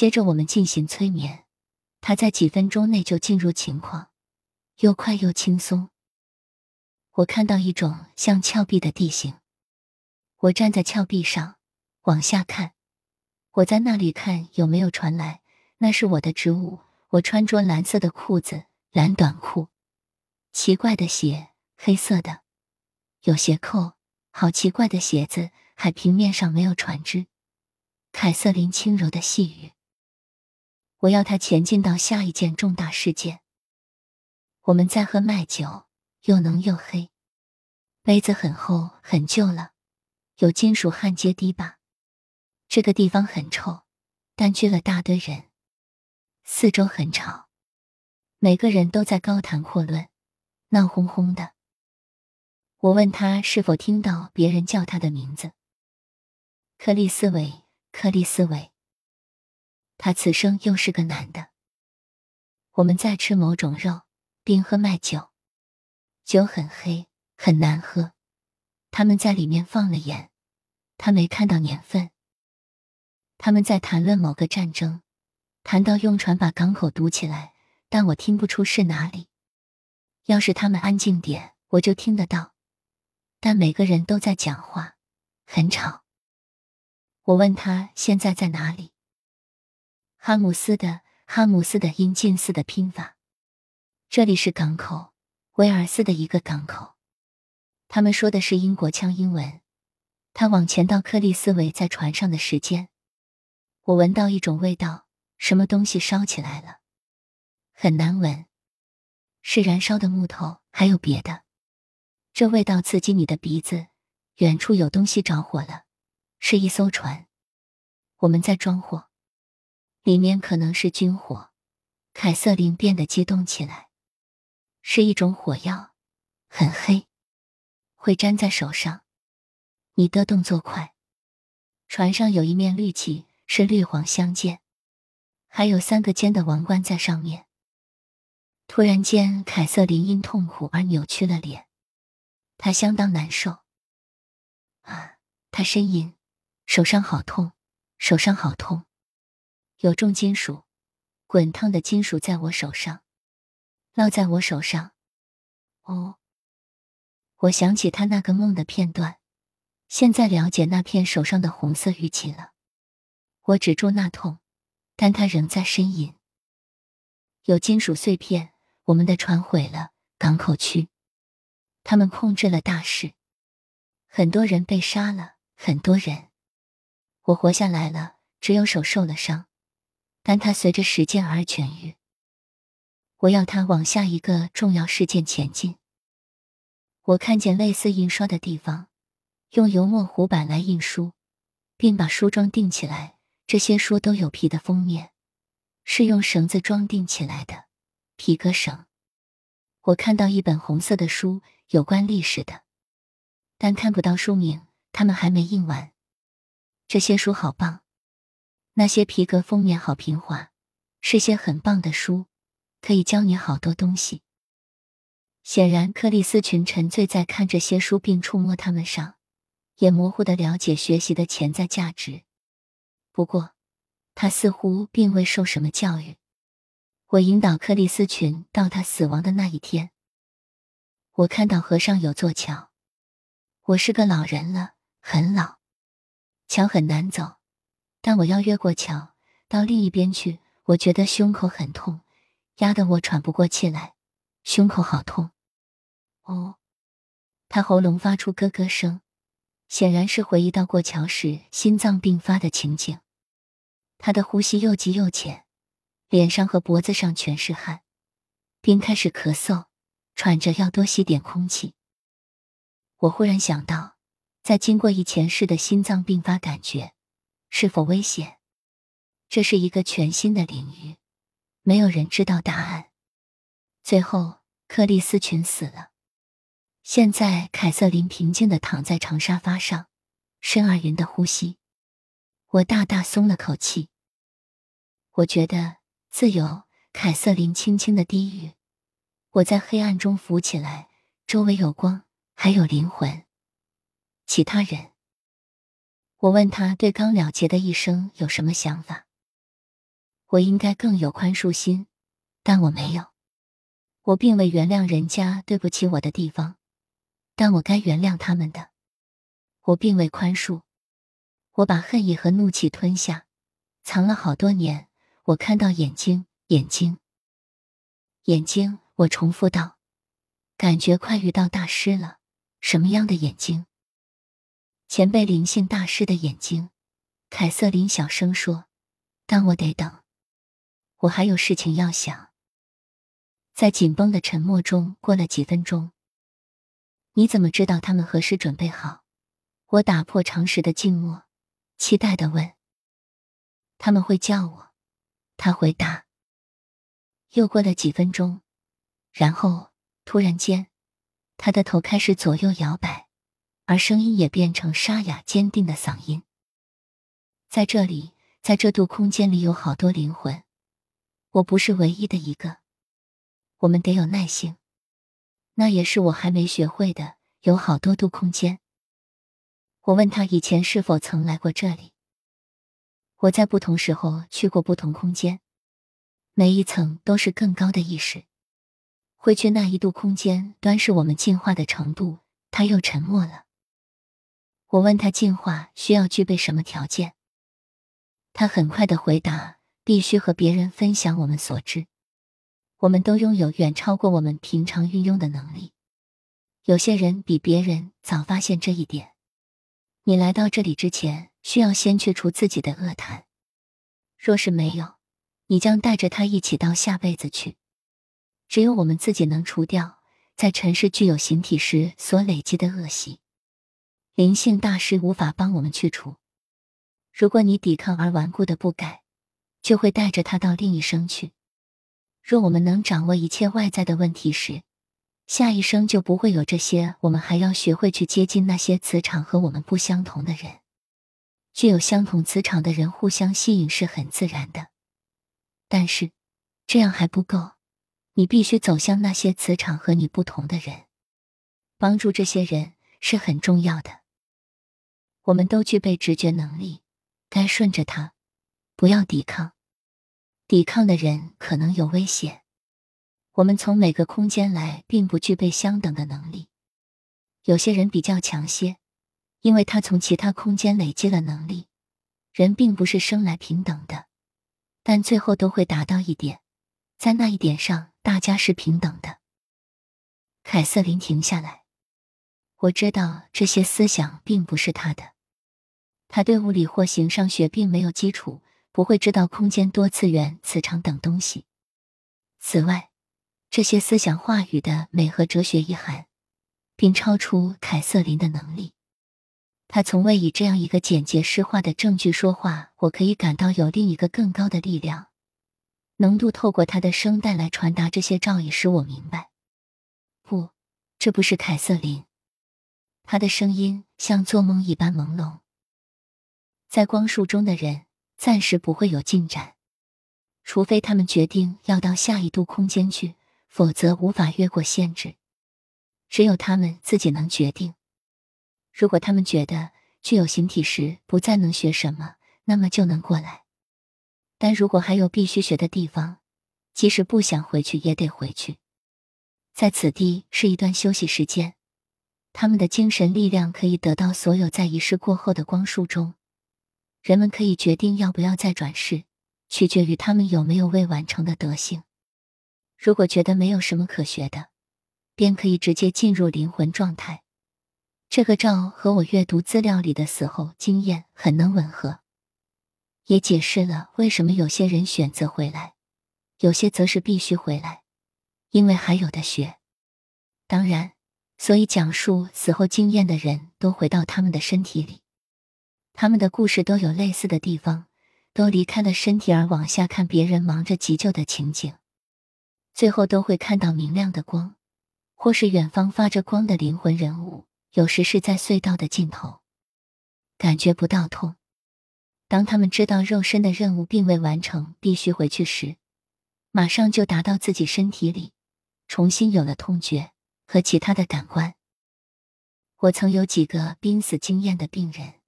接着我们进行催眠，他在几分钟内就进入情况，又快又轻松。我看到一种像峭壁的地形，我站在峭壁上往下看，我在那里看有没有传来，那是我的职务。我穿着蓝色的裤子、蓝短裤，奇怪的鞋，黑色的，有鞋扣，好奇怪的鞋子。海平面上没有船只。凯瑟琳轻柔的细语：“我要他前进到下一件重大事件。”我们在喝麦酒，又浓又黑，杯子很厚，很旧了，有金属焊接堤坝。这个地方很臭，但聚了大堆人。四周很吵，每个人都在高谈阔论，闹哄哄的。我问他是否听到别人叫他的名字，克里斯韦，克里斯韦。他此生又是个男的。我们在吃某种肉，并喝麦酒，酒很黑，很难喝。他们在里面放了盐，他没看到年份。他们在谈论某个战争。谈到用船把港口堵起来，但我听不出是哪里。要是他们安静点，我就听得到。但每个人都在讲话，很吵。我问他现在在哪里。哈姆斯的哈姆斯的音近似的拼法。这里是港口，威尔斯的一个港口。他们说的是英国腔英文。他往前到克里斯韦在船上的时间。我闻到一种味道。什么东西烧起来了？很难闻，是燃烧的木头，还有别的。这味道刺激你的鼻子。远处有东西着火了，是一艘船。我们在装货，里面可能是军火。凯瑟琳变得激动起来，是一种火药，很黑，会粘在手上。你的动作快。船上有一面绿旗，是绿黄相间。还有三个尖的王冠在上面。突然间，凯瑟琳因痛苦而扭曲了脸，她相当难受。啊，她呻吟，手上好痛，手上好痛，有重金属，滚烫的金属在我手上，烙在我手上。哦，我想起他那个梦的片段，现在了解那片手上的红色玉器了。我止住那痛。但他仍在呻吟。有金属碎片，我们的船毁了。港口区，他们控制了大事，很多人被杀了，很多人。我活下来了，只有手受了伤，但它随着时间而痊愈。我要他往下一个重要事件前进。我看见类似印刷的地方，用油墨糊板来印书，并把书装订起来。这些书都有皮的封面，是用绳子装订起来的皮革绳。我看到一本红色的书，有关历史的，但看不到书名，他们还没印完。这些书好棒，那些皮革封面好平滑，是些很棒的书，可以教你好多东西。显然，克里斯群沉醉在看这些书并触摸它们上，也模糊的了解学习的潜在价值。不过，他似乎并未受什么教育。我引导克里斯群到他死亡的那一天。我看到河上有座桥。我是个老人了，很老。桥很难走，但我要越过桥到另一边去。我觉得胸口很痛，压得我喘不过气来，胸口好痛。哦，他喉咙发出咯咯声。显然是回忆到过桥时心脏病发的情景，他的呼吸又急又浅，脸上和脖子上全是汗，并开始咳嗽，喘着要多吸点空气。我忽然想到，在经过以前世的心脏病发感觉是否危险？这是一个全新的领域，没有人知道答案。最后，克里斯群死了。现在，凯瑟琳平静的躺在长沙发上，深而匀的呼吸。我大大松了口气。我觉得自由。凯瑟琳轻轻的低语：“我在黑暗中浮起来，周围有光，还有灵魂。其他人。”我问他对刚了结的一生有什么想法。我应该更有宽恕心，但我没有。我并未原谅人家对不起我的地方，但我该原谅他们的。我并未宽恕，我把恨意和怒气吞下，藏了好多年。我看到眼睛，眼睛，眼睛。我重复道：“感觉快遇到大师了。什么样的眼睛？前辈灵性大师的眼睛。”凯瑟琳小声说：“但我得等，我还有事情要想。”在紧绷的沉默中，过了几分钟。你怎么知道他们何时准备好？我打破常识的静默，期待的问：“他们会叫我。”他回答。又过了几分钟，然后突然间，他的头开始左右摇摆，而声音也变成沙哑坚定的嗓音。在这里，在这度空间里有好多灵魂，我不是唯一的一个。我们得有耐性，那也是我还没学会的。有好多度空间。我问他以前是否曾来过这里。我在不同时候去过不同空间，每一层都是更高的意识。会去那一度空间，端视我们进化的程度。他又沉默了。我问他进化需要具备什么条件。他很快的回答：“必须和别人分享我们所知。我们都拥有远超过我们平常运用的能力。有些人比别人早发现这一点。你来到这里之前，需要先去除自己的恶谈。若是没有，你将带着他一起到下辈子去。只有我们自己能除掉在尘世具有形体时所累积的恶习，灵性大师无法帮我们去除。”如果你抵抗而顽固的不改，就会带着他到另一生去。若我们能掌握一切外在的问题时，下一生就不会有这些。我们还要学会去接近那些磁场和我们不相同的人。具有相同磁场的人互相吸引是很自然的，但是这样还不够。你必须走向那些磁场和你不同的人，帮助这些人是很重要的。我们都具备直觉能力。该顺着他，不要抵抗。抵抗的人可能有危险。我们从每个空间来，并不具备相等的能力。有些人比较强些，因为他从其他空间累积了能力。人并不是生来平等的，但最后都会达到一点，在那一点上，大家是平等的。凯瑟琳停下来。我知道这些思想并不是他的。他对物理或形上学并没有基础，不会知道空间、多次元、磁场等东西。此外，这些思想话语的美和哲学意涵，并超出凯瑟琳的能力。他从未以这样一个简洁诗化的证据说话。我可以感到有另一个更高的力量，浓度透过他的声带来传达这些照意，使我明白。不，这不是凯瑟琳。他的声音像做梦一般朦胧。在光束中的人暂时不会有进展，除非他们决定要到下一度空间去，否则无法越过限制。只有他们自己能决定。如果他们觉得具有形体时不再能学什么，那么就能过来。但如果还有必须学的地方，即使不想回去也得回去。在此地是一段休息时间，他们的精神力量可以得到所有在仪式过后的光束中。人们可以决定要不要再转世，取决于他们有没有未完成的德性。如果觉得没有什么可学的，便可以直接进入灵魂状态。这个照和我阅读资料里的死后经验很能吻合，也解释了为什么有些人选择回来，有些则是必须回来，因为还有的学。当然，所以讲述死后经验的人都回到他们的身体里。他们的故事都有类似的地方，都离开了身体而往下看别人忙着急救的情景，最后都会看到明亮的光，或是远方发着光的灵魂人物。有时是在隧道的尽头，感觉不到痛。当他们知道肉身的任务并未完成，必须回去时，马上就达到自己身体里，重新有了痛觉和其他的感官。我曾有几个濒死经验的病人。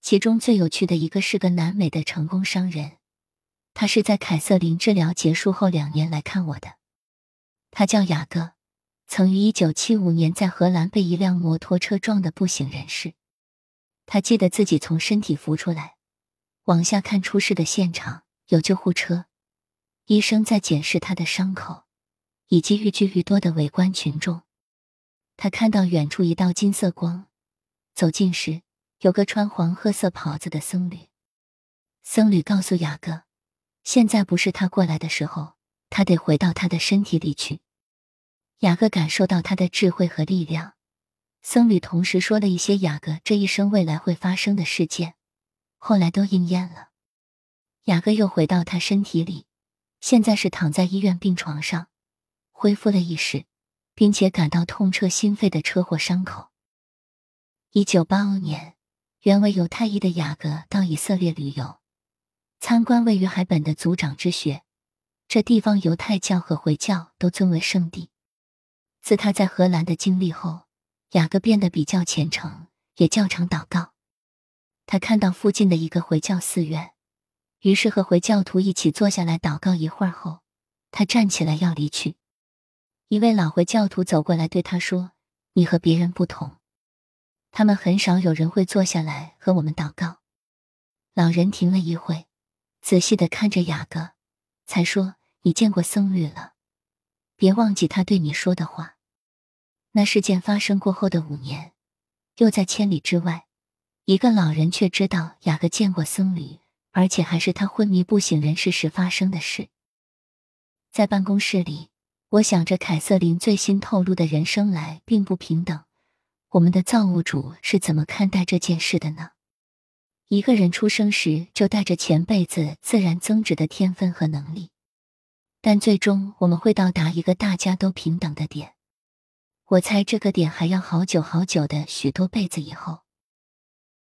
其中最有趣的一个是个南美的成功商人，他是在凯瑟琳治疗结束后两年来看我的。他叫雅各，曾于一九七五年在荷兰被一辆摩托车撞得不省人事。他记得自己从身体浮出来，往下看出事的现场，有救护车，医生在检视他的伤口，以及愈聚愈多的围观群众。他看到远处一道金色光，走近时有个穿黄褐色袍子的僧侣。僧侣告诉雅各，现在不是他过来的时候，他得回到他的身体里去。雅各感受到他的智慧和力量。僧侣同时说了一些雅各这一生未来会发生的事件，后来都应验了。雅各又回到他身体里，现在是躺在医院病床上，恢复了意识，并且感到痛彻心扉的车祸伤口。一九八五年，原为犹太裔的雅各到以色列旅游，参观位于海本的族长之穴，这地方犹太教和回教都尊为圣地。自他在荷兰的经历后。雅各变得比较虔诚，也较常祷告。他看到附近的一个回教寺院，于是和回教徒一起坐下来祷告一会儿后，他站起来要离去。一位老回教徒走过来对他说：“你和别人不同，他们很少有人会坐下来和我们祷告。”老人停了一会，仔细的看着雅各，才说：“你见过僧侣了，别忘记他对你说的话。”那事件发生过后的五年，又在千里之外，一个老人却知道雅各见过僧侣，而且还是他昏迷不省人事时发生的事。在办公室里，我想着凯瑟琳最新透露的人生来并不平等，我们的造物主是怎么看待这件事的呢？一个人出生时就带着前辈子自然增值的天分和能力，但最终我们会到达一个大家都平等的点。我猜这个点还要好久好久的许多辈子以后。